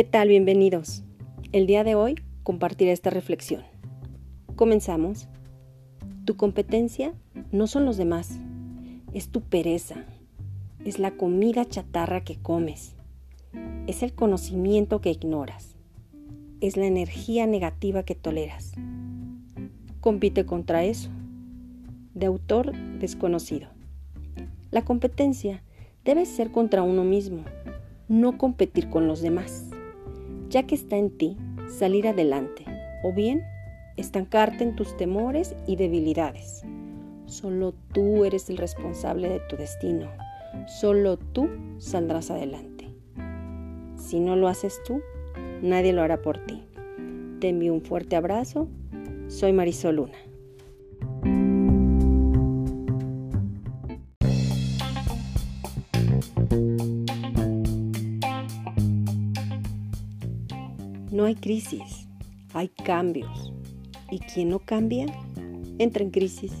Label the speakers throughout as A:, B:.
A: ¿Qué tal? Bienvenidos. El día de hoy compartiré esta reflexión. Comenzamos. Tu competencia no son los demás, es tu pereza, es la comida chatarra que comes, es el conocimiento que ignoras, es la energía negativa que toleras. Compite contra eso. De autor desconocido. La competencia debe ser contra uno mismo, no competir con los demás, ya que está en ti salir adelante o bien estancarte en tus temores y debilidades. Solo tú eres el responsable de tu destino. Solo tú saldrás adelante. Si no lo haces tú, nadie lo hará por ti. Te envío un fuerte abrazo. Soy Marisol Luna. No hay crisis, hay cambios. Y quien no cambia, entra en crisis.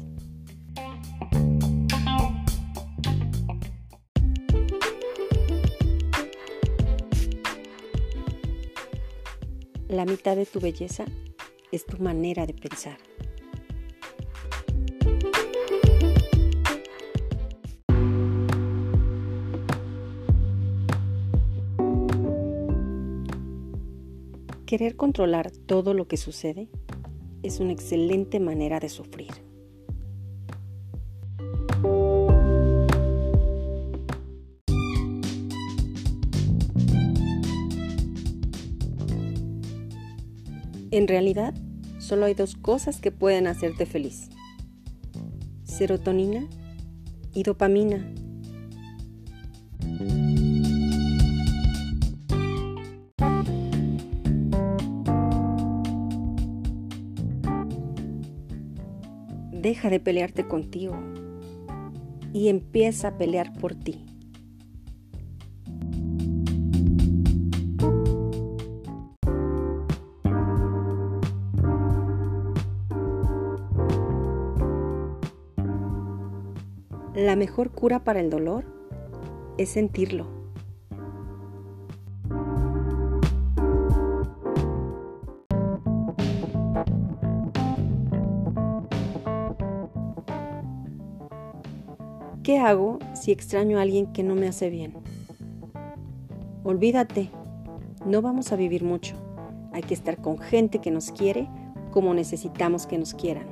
A: La mitad de tu belleza es tu manera de pensar. Querer controlar todo lo que sucede es una excelente manera de sufrir. En realidad, solo hay dos cosas que pueden hacerte feliz. Serotonina y dopamina. Deja de pelearte contigo y empieza a pelear por ti. La mejor cura para el dolor es sentirlo. ¿Qué hago si extraño a alguien que no me hace bien? Olvídate, no vamos a vivir mucho. Hay que estar con gente que nos quiere como necesitamos que nos quieran.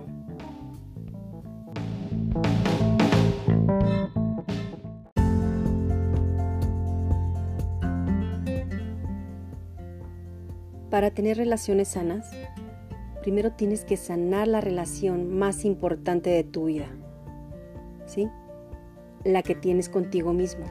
A: Para tener relaciones sanas, primero tienes que sanar la relación más importante de tu vida. ¿Sí? La que tienes contigo mismo,